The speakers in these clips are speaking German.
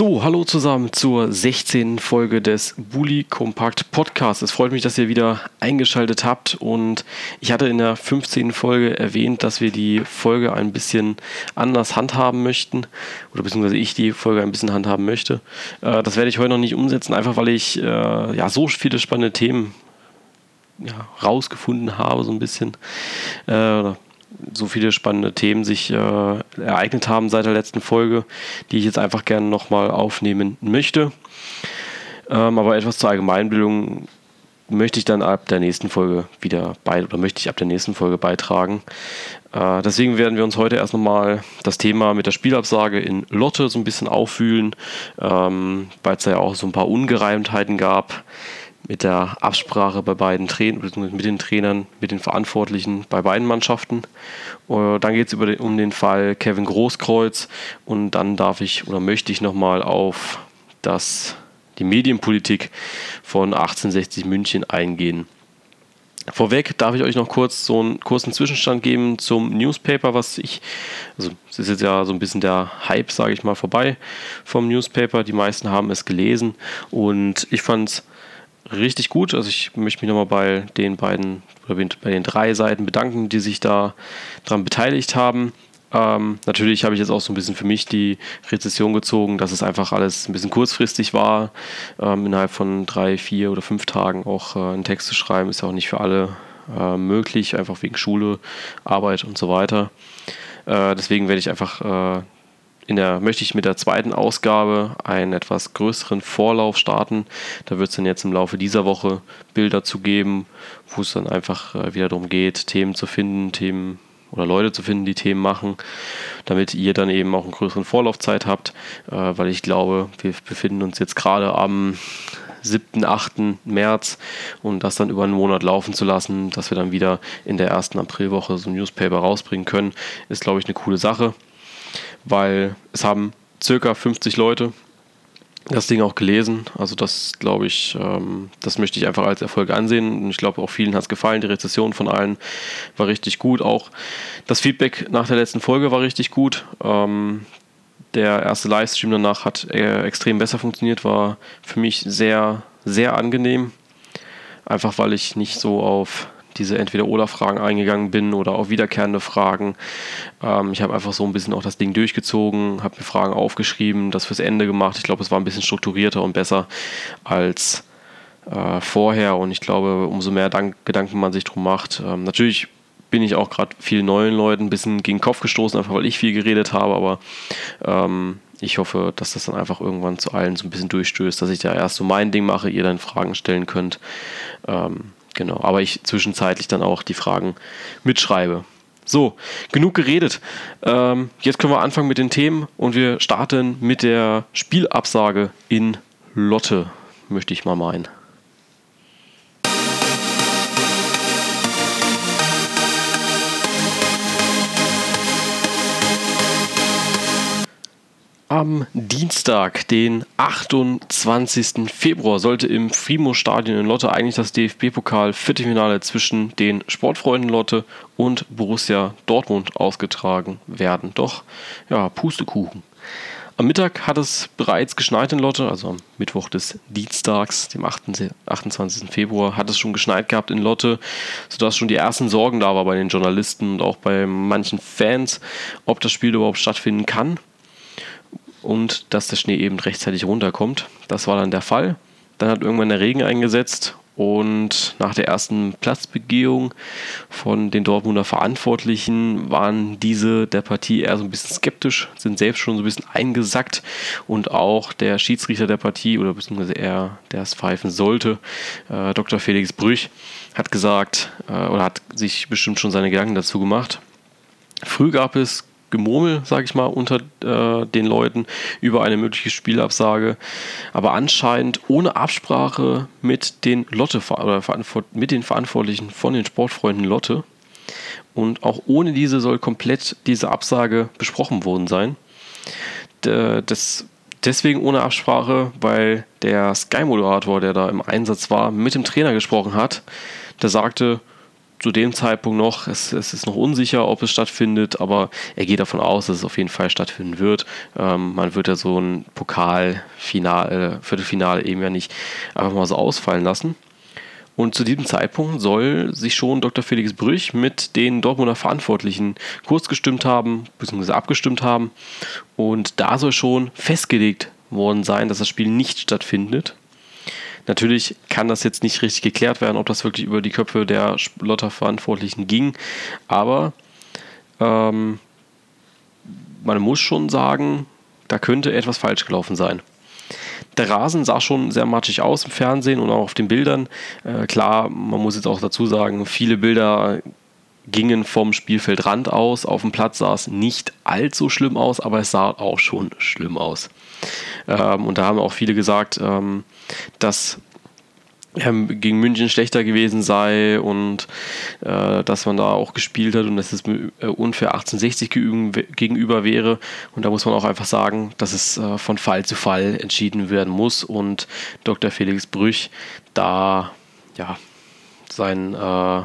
So, hallo zusammen zur 16. Folge des Bully Kompakt Podcasts. Es freut mich, dass ihr wieder eingeschaltet habt und ich hatte in der 15. Folge erwähnt, dass wir die Folge ein bisschen anders handhaben möchten oder beziehungsweise ich die Folge ein bisschen handhaben möchte. Äh, das werde ich heute noch nicht umsetzen, einfach weil ich äh, ja so viele spannende Themen ja, rausgefunden habe, so ein bisschen. Äh, so viele spannende Themen sich äh, ereignet haben seit der letzten Folge, die ich jetzt einfach gerne nochmal aufnehmen möchte. Ähm, aber etwas zur Allgemeinbildung möchte ich dann ab der nächsten Folge wieder bei oder möchte ich ab der nächsten Folge beitragen. Äh, deswegen werden wir uns heute erst nochmal das Thema mit der Spielabsage in Lotte so ein bisschen auffühlen, ähm, weil es da ja auch so ein paar Ungereimtheiten gab mit der Absprache bei beiden Trainern, mit den Trainern, mit den Verantwortlichen bei beiden Mannschaften. Dann geht es um den Fall Kevin Großkreuz und dann darf ich oder möchte ich nochmal auf das, die Medienpolitik von 1860 München eingehen. Vorweg darf ich euch noch kurz so einen kurzen Zwischenstand geben zum Newspaper, was ich, also es ist jetzt ja so ein bisschen der Hype, sage ich mal, vorbei vom Newspaper. Die meisten haben es gelesen und ich fand es richtig gut. Also ich möchte mich nochmal bei den beiden oder bei den drei Seiten bedanken, die sich da dran beteiligt haben. Ähm, natürlich habe ich jetzt auch so ein bisschen für mich die Rezession gezogen, dass es einfach alles ein bisschen kurzfristig war. Ähm, innerhalb von drei, vier oder fünf Tagen auch äh, einen Text zu schreiben, ist ja auch nicht für alle äh, möglich, einfach wegen Schule, Arbeit und so weiter. Äh, deswegen werde ich einfach äh, in der, möchte ich mit der zweiten Ausgabe einen etwas größeren Vorlauf starten. Da wird es dann jetzt im Laufe dieser Woche Bilder zu geben, wo es dann einfach äh, wieder darum geht, Themen zu finden, Themen oder Leute zu finden, die Themen machen, damit ihr dann eben auch einen größeren Vorlaufzeit habt, äh, weil ich glaube, wir befinden uns jetzt gerade am 7., 8. März und das dann über einen Monat laufen zu lassen, dass wir dann wieder in der ersten Aprilwoche so ein Newspaper rausbringen können, ist, glaube ich, eine coole Sache weil es haben circa 50 Leute das Ding auch gelesen. Also das glaube ich, ähm, das möchte ich einfach als Erfolg ansehen. Und ich glaube auch vielen hat es gefallen. Die Rezession von allen war richtig gut. Auch das Feedback nach der letzten Folge war richtig gut. Ähm, der erste Livestream danach hat äh, extrem besser funktioniert, war für mich sehr, sehr angenehm. Einfach weil ich nicht so auf diese Entweder-Oder-Fragen eingegangen bin oder auch wiederkehrende Fragen. Ähm, ich habe einfach so ein bisschen auch das Ding durchgezogen, habe mir Fragen aufgeschrieben, das fürs Ende gemacht. Ich glaube, es war ein bisschen strukturierter und besser als äh, vorher und ich glaube, umso mehr Dank Gedanken man sich drum macht. Ähm, natürlich bin ich auch gerade vielen neuen Leuten ein bisschen gegen den Kopf gestoßen, einfach weil ich viel geredet habe, aber ähm, ich hoffe, dass das dann einfach irgendwann zu allen so ein bisschen durchstößt, dass ich da erst so mein Ding mache, ihr dann Fragen stellen könnt. Ähm, Genau, aber ich zwischenzeitlich dann auch die Fragen mitschreibe. So, genug geredet. Ähm, jetzt können wir anfangen mit den Themen und wir starten mit der Spielabsage in Lotte, möchte ich mal meinen. Am Dienstag, den 28. Februar, sollte im Frimo-Stadion in Lotte eigentlich das DFB-Pokal-Viertelfinale zwischen den Sportfreunden Lotte und Borussia Dortmund ausgetragen werden. Doch, ja, Pustekuchen. Am Mittag hat es bereits geschneit in Lotte, also am Mittwoch des Dienstags, dem 28. Februar, hat es schon geschneit gehabt in Lotte, sodass schon die ersten Sorgen da waren bei den Journalisten und auch bei manchen Fans, ob das Spiel überhaupt stattfinden kann und dass der Schnee eben rechtzeitig runterkommt. Das war dann der Fall. Dann hat irgendwann der Regen eingesetzt und nach der ersten Platzbegehung von den Dortmunder Verantwortlichen waren diese der Partie eher so ein bisschen skeptisch, sind selbst schon so ein bisschen eingesackt und auch der Schiedsrichter der Partie oder beziehungsweise er, der es pfeifen sollte, äh, Dr. Felix Brüch, hat gesagt äh, oder hat sich bestimmt schon seine Gedanken dazu gemacht. Früh gab es Gemurmel, sage ich mal, unter äh, den Leuten über eine mögliche Spielabsage. Aber anscheinend ohne Absprache mit den Lotte oder mit den Verantwortlichen von den Sportfreunden Lotte. Und auch ohne diese soll komplett diese Absage besprochen worden sein. Das deswegen ohne Absprache, weil der Sky-Moderator, der da im Einsatz war, mit dem Trainer gesprochen hat. Der sagte, zu dem Zeitpunkt noch, es, es, ist noch unsicher, ob es stattfindet, aber er geht davon aus, dass es auf jeden Fall stattfinden wird. Ähm, man wird ja so ein Pokalfinale, Viertelfinale eben ja nicht einfach mal so ausfallen lassen. Und zu diesem Zeitpunkt soll sich schon Dr. Felix Brüch mit den Dortmunder Verantwortlichen kurz gestimmt haben, beziehungsweise abgestimmt haben. Und da soll schon festgelegt worden sein, dass das Spiel nicht stattfindet. Natürlich kann das jetzt nicht richtig geklärt werden, ob das wirklich über die Köpfe der Lotterverantwortlichen ging, aber ähm, man muss schon sagen, da könnte etwas falsch gelaufen sein. Der Rasen sah schon sehr matschig aus im Fernsehen und auch auf den Bildern. Äh, klar, man muss jetzt auch dazu sagen, viele Bilder gingen vom Spielfeldrand aus. Auf dem Platz sah es nicht allzu schlimm aus, aber es sah auch schon schlimm aus. Ähm, und da haben auch viele gesagt, ähm, dass ähm, gegen München schlechter gewesen sei und äh, dass man da auch gespielt hat und dass es äh, unfair 1860 gegenüber wäre. Und da muss man auch einfach sagen, dass es äh, von Fall zu Fall entschieden werden muss und Dr. Felix Brüch da ja sein, äh,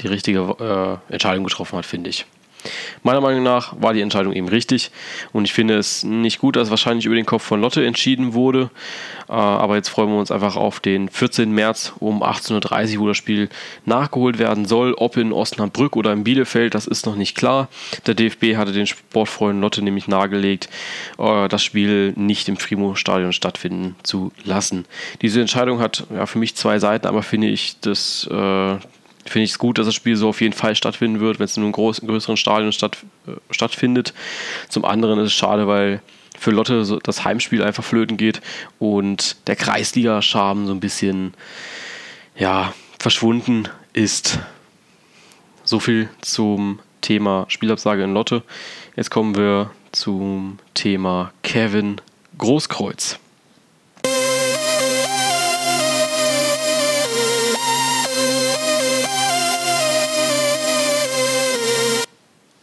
die richtige äh, Entscheidung getroffen hat, finde ich. Meiner Meinung nach war die Entscheidung eben richtig und ich finde es nicht gut, dass wahrscheinlich über den Kopf von Lotte entschieden wurde. Äh, aber jetzt freuen wir uns einfach auf den 14. März um 18.30 Uhr, wo das Spiel nachgeholt werden soll. Ob in Osnabrück oder in Bielefeld, das ist noch nicht klar. Der DFB hatte den Sportfreunden Lotte nämlich nahegelegt, äh, das Spiel nicht im Frimo-Stadion stattfinden zu lassen. Diese Entscheidung hat ja, für mich zwei Seiten, aber finde ich, dass äh, finde ich es gut, dass das Spiel so auf jeden Fall stattfinden wird, wenn es in einem großen, größeren Stadion statt, äh, stattfindet. Zum anderen ist es schade, weil für Lotte so das Heimspiel einfach flöten geht und der Kreisliga-Charme so ein bisschen ja, verschwunden ist. So viel zum Thema Spielabsage in Lotte. Jetzt kommen wir zum Thema Kevin Großkreuz.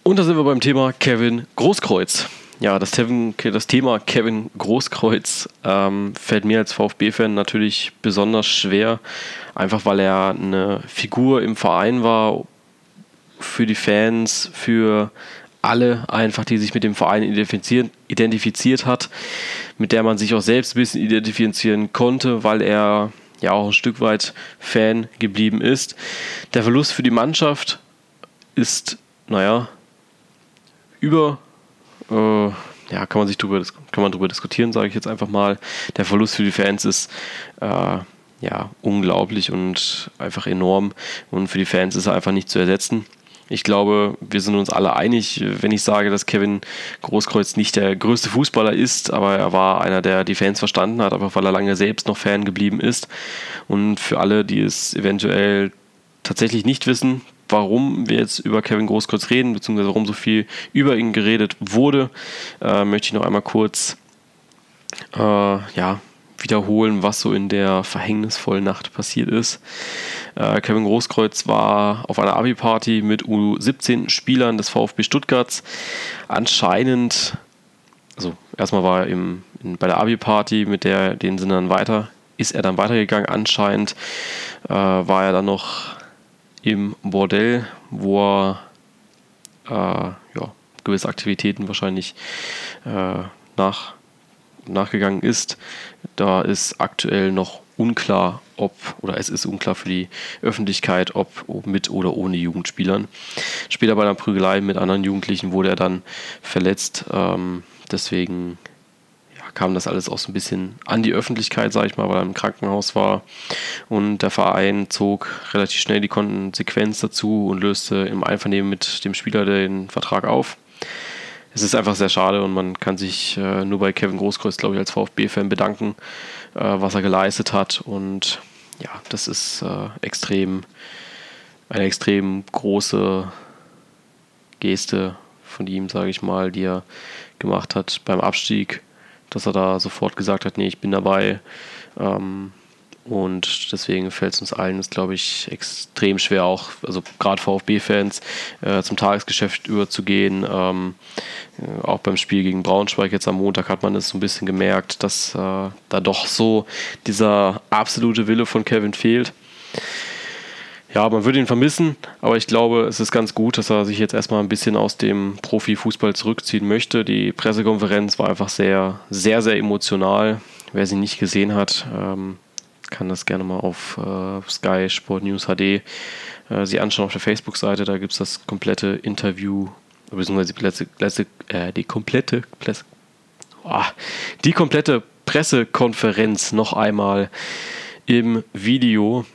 Und da sind wir beim Thema Kevin Großkreuz. Ja, das, Kevin, das Thema Kevin Großkreuz ähm, fällt mir als VfB-Fan natürlich besonders schwer, einfach weil er eine Figur im Verein war, für die Fans, für alle einfach, die sich mit dem Verein identifiziert, identifiziert hat, mit der man sich auch selbst ein bisschen identifizieren konnte, weil er ja auch ein Stück weit Fan geblieben ist. Der Verlust für die Mannschaft ist, naja, über, äh, ja, kann man sich drüber, kann man drüber diskutieren, sage ich jetzt einfach mal. Der Verlust für die Fans ist äh, ja unglaublich und einfach enorm. Und für die Fans ist er einfach nicht zu ersetzen. Ich glaube, wir sind uns alle einig, wenn ich sage, dass Kevin Großkreuz nicht der größte Fußballer ist, aber er war einer, der die Fans verstanden hat, aber weil er lange selbst noch Fan geblieben ist. Und für alle, die es eventuell tatsächlich nicht wissen, warum wir jetzt über Kevin Großkreuz reden, beziehungsweise warum so viel über ihn geredet wurde, äh, möchte ich noch einmal kurz äh, ja, wiederholen, was so in der verhängnisvollen Nacht passiert ist. Äh, Kevin Großkreuz war auf einer Abi-Party mit U17-Spielern des VfB Stuttgarts. Anscheinend, also erstmal war er im, in, bei der Abi-Party, mit der den sind dann weiter, ist er dann weitergegangen. Anscheinend äh, war er dann noch im Bordell, wo er äh, ja, gewisse Aktivitäten wahrscheinlich äh, nach, nachgegangen ist. Da ist aktuell noch unklar, ob, oder es ist unklar für die Öffentlichkeit, ob, mit oder ohne Jugendspielern. Später bei einer Prügelei mit anderen Jugendlichen wurde er dann verletzt. Ähm, deswegen kam das alles auch so ein bisschen an die Öffentlichkeit, sage ich mal, weil er im Krankenhaus war. Und der Verein zog relativ schnell die Konsequenz dazu und löste im Einvernehmen mit dem Spieler den Vertrag auf. Es ist einfach sehr schade und man kann sich äh, nur bei Kevin Großkreuz, glaube ich, als VfB-Fan bedanken, äh, was er geleistet hat. Und ja, das ist äh, extrem, eine extrem große Geste von ihm, sage ich mal, die er gemacht hat beim Abstieg, dass er da sofort gesagt hat, nee, ich bin dabei. Ähm, und deswegen fällt es uns allen, glaube ich, extrem schwer, auch, also gerade VfB-Fans, äh, zum Tagesgeschäft überzugehen. Ähm, äh, auch beim Spiel gegen Braunschweig jetzt am Montag hat man es so ein bisschen gemerkt, dass äh, da doch so dieser absolute Wille von Kevin fehlt. Ja, man würde ihn vermissen, aber ich glaube, es ist ganz gut, dass er sich jetzt erstmal ein bisschen aus dem Profifußball zurückziehen möchte. Die Pressekonferenz war einfach sehr, sehr, sehr emotional. Wer sie nicht gesehen hat, ähm, kann das gerne mal auf äh, Sky Sport News HD äh, sie anschauen auf der Facebook-Seite. Da gibt es das komplette Interview, beziehungsweise die, letzte, letzte, äh, die komplette Presse, oh, die komplette Pressekonferenz noch einmal im Video.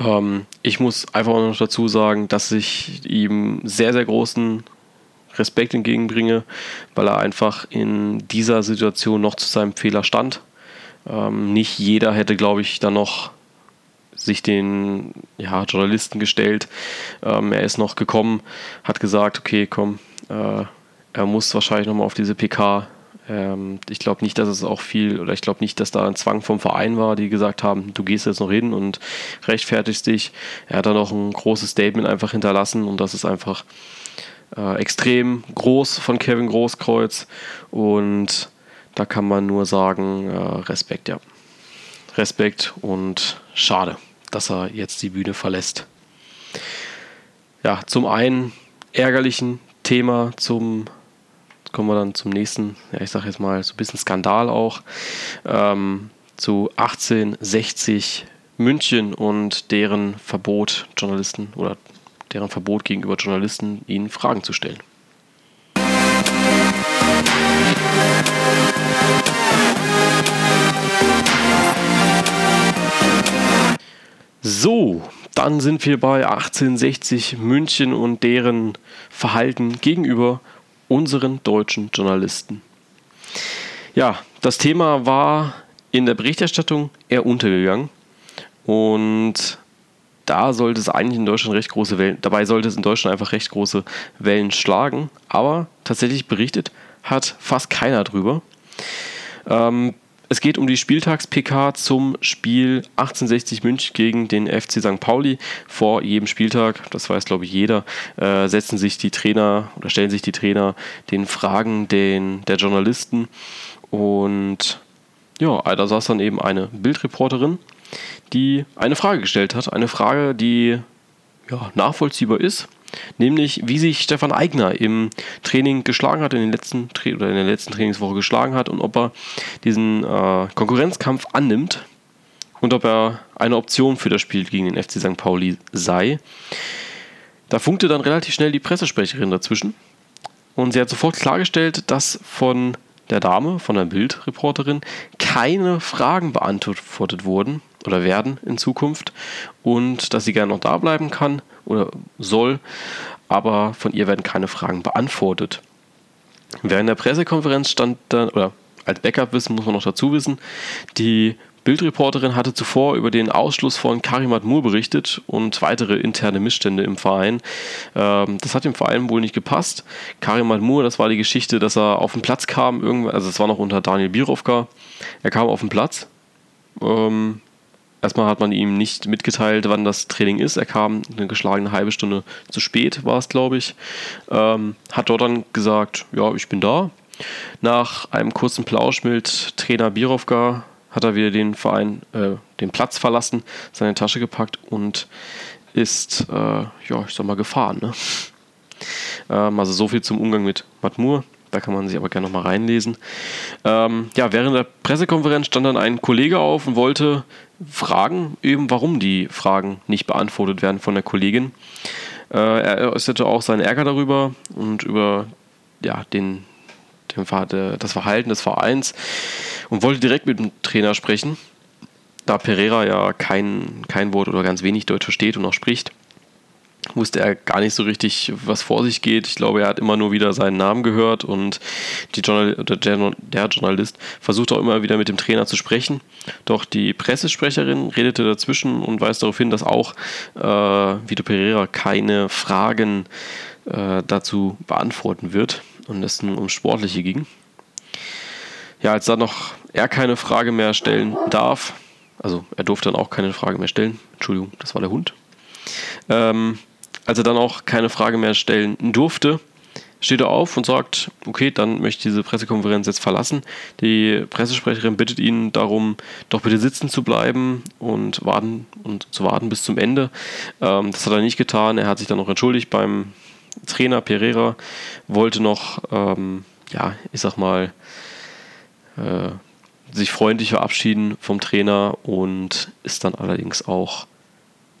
Ähm, ich muss einfach noch dazu sagen, dass ich ihm sehr, sehr großen Respekt entgegenbringe, weil er einfach in dieser Situation noch zu seinem Fehler stand ähm, nicht jeder hätte, glaube ich, dann noch sich den ja, Journalisten gestellt. Ähm, er ist noch gekommen, hat gesagt, okay, komm, äh, er muss wahrscheinlich nochmal auf diese PK. Ähm, ich glaube nicht, dass es auch viel, oder ich glaube nicht, dass da ein Zwang vom Verein war, die gesagt haben, du gehst jetzt noch hin und rechtfertigst dich. Er hat dann noch ein großes Statement einfach hinterlassen und das ist einfach äh, extrem groß von Kevin Großkreuz und da kann man nur sagen, äh, Respekt, ja. Respekt und schade, dass er jetzt die Bühne verlässt. Ja, zum einen ärgerlichen Thema, zum kommen wir dann zum nächsten, ja, ich sage jetzt mal so ein bisschen Skandal auch, ähm, zu 1860 München und deren Verbot, Journalisten oder deren Verbot gegenüber Journalisten, ihnen Fragen zu stellen. So, dann sind wir bei 1860 München und deren Verhalten gegenüber unseren deutschen Journalisten. Ja, das Thema war in der Berichterstattung eher untergegangen und da sollte es eigentlich in Deutschland recht große Wellen, dabei sollte es in Deutschland einfach recht große Wellen schlagen, aber tatsächlich berichtet hat fast keiner drüber. Ähm, es geht um die Spieltags-PK zum Spiel 1860 München gegen den FC St. Pauli. Vor jedem Spieltag, das weiß glaube ich jeder, äh, setzen sich die Trainer oder stellen sich die Trainer den Fragen den, der Journalisten. Und ja, da saß dann eben eine Bildreporterin, die eine Frage gestellt hat. Eine Frage, die ja, nachvollziehbar ist Nämlich, wie sich Stefan Eigner im Training geschlagen hat, in, den letzten, oder in der letzten Trainingswoche geschlagen hat und ob er diesen äh, Konkurrenzkampf annimmt und ob er eine Option für das Spiel gegen den FC St. Pauli sei. Da funkte dann relativ schnell die Pressesprecherin dazwischen und sie hat sofort klargestellt, dass von der Dame, von der Bildreporterin, keine Fragen beantwortet wurden oder werden in Zukunft und dass sie gerne noch da bleiben kann oder soll, aber von ihr werden keine Fragen beantwortet. Während der Pressekonferenz stand dann, oder als Backup-Wissen muss man noch dazu wissen, die Bildreporterin hatte zuvor über den Ausschluss von Karimat Moore berichtet und weitere interne Missstände im Verein. Ähm, das hat dem Verein wohl nicht gepasst. Karimat Moore, das war die Geschichte, dass er auf den Platz kam, also es war noch unter Daniel Birovka. Er kam auf den Platz, ähm, Erstmal hat man ihm nicht mitgeteilt, wann das Training ist. Er kam eine geschlagene halbe Stunde zu spät, war es, glaube ich. Ähm, hat dort dann gesagt, ja, ich bin da. Nach einem kurzen Plausch mit Trainer Birovka hat er wieder den Verein, äh, den Platz verlassen, seine Tasche gepackt und ist, äh, ja, ich sag mal, gefahren. Ne? Ähm, also so viel zum Umgang mit Matmur. Da kann man sich aber gerne nochmal reinlesen. Ähm, ja, während der Pressekonferenz stand dann ein Kollege auf und wollte fragen, eben warum die Fragen nicht beantwortet werden von der Kollegin. Äh, er äußerte auch seinen Ärger darüber und über ja, den, den, das Verhalten des Vereins und wollte direkt mit dem Trainer sprechen, da Pereira ja kein, kein Wort oder ganz wenig Deutsch versteht und auch spricht wusste er gar nicht so richtig, was vor sich geht. Ich glaube, er hat immer nur wieder seinen Namen gehört und Journal der, Journalist versucht auch immer wieder mit dem Trainer zu sprechen. Doch die Pressesprecherin redete dazwischen und weist darauf hin, dass auch äh, Vito Pereira keine Fragen äh, dazu beantworten wird und es nun ums Sportliche ging. Ja, als dann noch er keine Frage mehr stellen darf, also er durfte dann auch keine Frage mehr stellen, Entschuldigung, das war der Hund. Ähm, als er dann auch keine Frage mehr stellen durfte, steht er auf und sagt, okay, dann möchte ich diese Pressekonferenz jetzt verlassen. Die Pressesprecherin bittet ihn darum, doch bitte sitzen zu bleiben und warten und zu warten bis zum Ende. Ähm, das hat er nicht getan. Er hat sich dann noch entschuldigt beim Trainer Pereira, wollte noch, ähm, ja, ich sag mal, äh, sich freundlich verabschieden vom Trainer und ist dann allerdings auch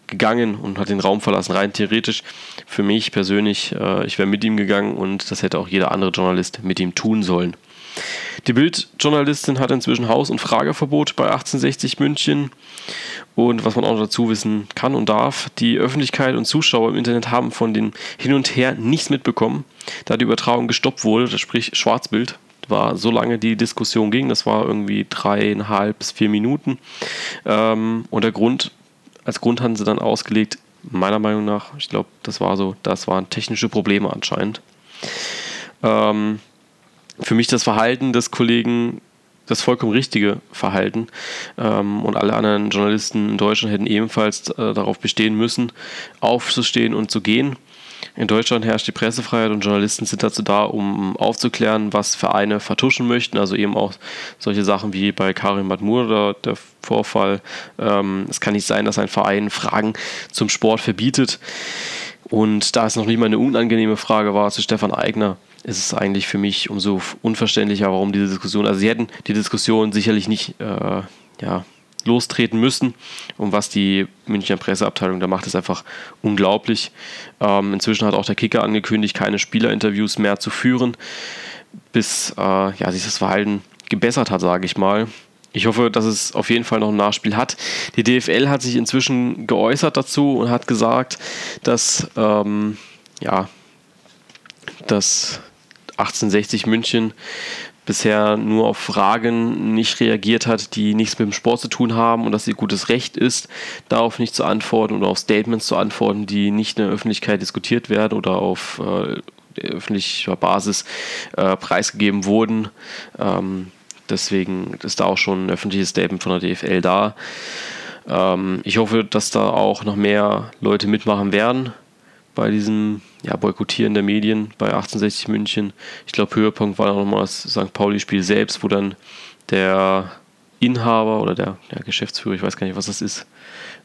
gegangen und hat den Raum verlassen. Rein theoretisch für mich persönlich, äh, ich wäre mit ihm gegangen und das hätte auch jeder andere Journalist mit ihm tun sollen. Die Bildjournalistin hat inzwischen Haus- und Frageverbot bei 1860 München. Und was man auch dazu wissen kann und darf, die Öffentlichkeit und Zuschauer im Internet haben von den Hin und Her nichts mitbekommen, da die Übertragung gestoppt wurde, sprich Schwarzbild war so lange die Diskussion ging, das war irgendwie dreieinhalb bis vier Minuten. Ähm, und der Grund, als Grund hatten sie dann ausgelegt, meiner Meinung nach, ich glaube, das war so, das waren technische Probleme anscheinend. Ähm, für mich das Verhalten des Kollegen das vollkommen richtige Verhalten. Ähm, und alle anderen Journalisten in Deutschland hätten ebenfalls äh, darauf bestehen müssen, aufzustehen und zu gehen. In Deutschland herrscht die Pressefreiheit und Journalisten sind dazu da, um aufzuklären, was Vereine vertuschen möchten. Also eben auch solche Sachen wie bei Karim Madmur oder der Vorfall. Ähm, es kann nicht sein, dass ein Verein Fragen zum Sport verbietet. Und da es noch nicht mal eine unangenehme Frage war zu Stefan Eigner, ist es eigentlich für mich umso unverständlicher, warum diese Diskussion, also sie hätten die Diskussion sicherlich nicht äh, ja, lostreten müssen. Und was die Münchner Presseabteilung da macht, ist einfach unglaublich. Ähm, inzwischen hat auch der Kicker angekündigt, keine Spielerinterviews mehr zu führen, bis äh, ja, sich das Verhalten gebessert hat, sage ich mal. Ich hoffe, dass es auf jeden Fall noch ein Nachspiel hat. Die DFL hat sich inzwischen geäußert dazu und hat gesagt, dass ähm, ja, dass 1860 München bisher nur auf Fragen nicht reagiert hat, die nichts mit dem Sport zu tun haben und dass ihr gutes Recht ist, darauf nicht zu antworten oder auf Statements zu antworten, die nicht in der Öffentlichkeit diskutiert werden oder auf äh, öffentlicher Basis äh, preisgegeben wurden. Ähm, deswegen ist da auch schon ein öffentliches Statement von der DFL da. Ähm, ich hoffe, dass da auch noch mehr Leute mitmachen werden bei diesem ja, Boykottieren der Medien bei 1860 München. Ich glaube, Höhepunkt war dann nochmal das St. Pauli-Spiel selbst, wo dann der Inhaber oder der, der Geschäftsführer, ich weiß gar nicht, was das ist,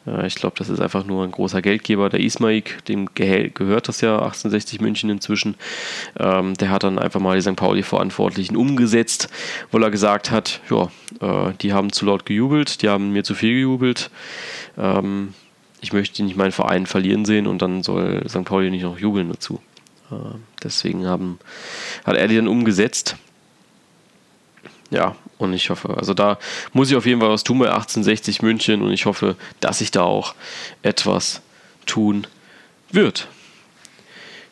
äh, ich glaube, das ist einfach nur ein großer Geldgeber, der Ismaik, dem gehört das ja 1860 München inzwischen. Ähm, der hat dann einfach mal die St. Pauli-Verantwortlichen umgesetzt, weil er gesagt hat, ja, äh, die haben zu laut gejubelt, die haben mir zu viel gejubelt. Ähm, ich möchte nicht meinen Verein verlieren sehen und dann soll St. Pauli nicht noch jubeln dazu. Äh, deswegen haben, hat er die dann umgesetzt. Ja, und ich hoffe, also da muss ich auf jeden Fall was tun bei 1860 München und ich hoffe, dass sich da auch etwas tun wird.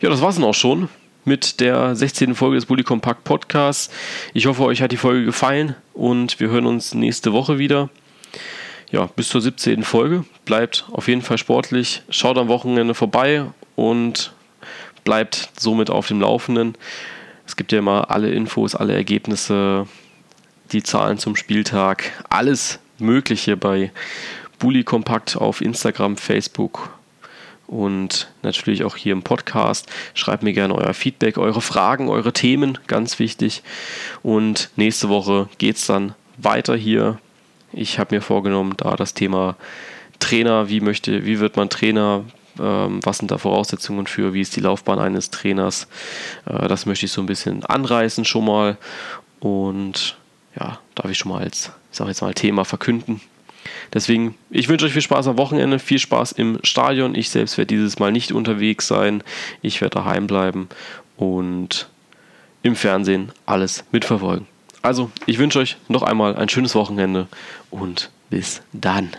Ja, das war es dann auch schon mit der 16. Folge des Bully Compact Podcasts. Ich hoffe, euch hat die Folge gefallen und wir hören uns nächste Woche wieder ja, bis zur 17. Folge. Bleibt auf jeden Fall sportlich. Schaut am Wochenende vorbei und bleibt somit auf dem Laufenden. Es gibt ja immer alle Infos, alle Ergebnisse, die Zahlen zum Spieltag, alles Mögliche bei Bully Kompakt auf Instagram, Facebook und natürlich auch hier im Podcast. Schreibt mir gerne euer Feedback, eure Fragen, eure Themen, ganz wichtig. Und nächste Woche geht es dann weiter hier ich habe mir vorgenommen, da das Thema Trainer, wie möchte, wie wird man Trainer, ähm, was sind da Voraussetzungen für, wie ist die Laufbahn eines Trainers, äh, das möchte ich so ein bisschen anreißen schon mal und ja, darf ich schon mal als, ich sage jetzt mal, Thema verkünden. Deswegen, ich wünsche euch viel Spaß am Wochenende, viel Spaß im Stadion. Ich selbst werde dieses Mal nicht unterwegs sein. Ich werde daheim bleiben und im Fernsehen alles mitverfolgen. Also, ich wünsche euch noch einmal ein schönes Wochenende und bis dann.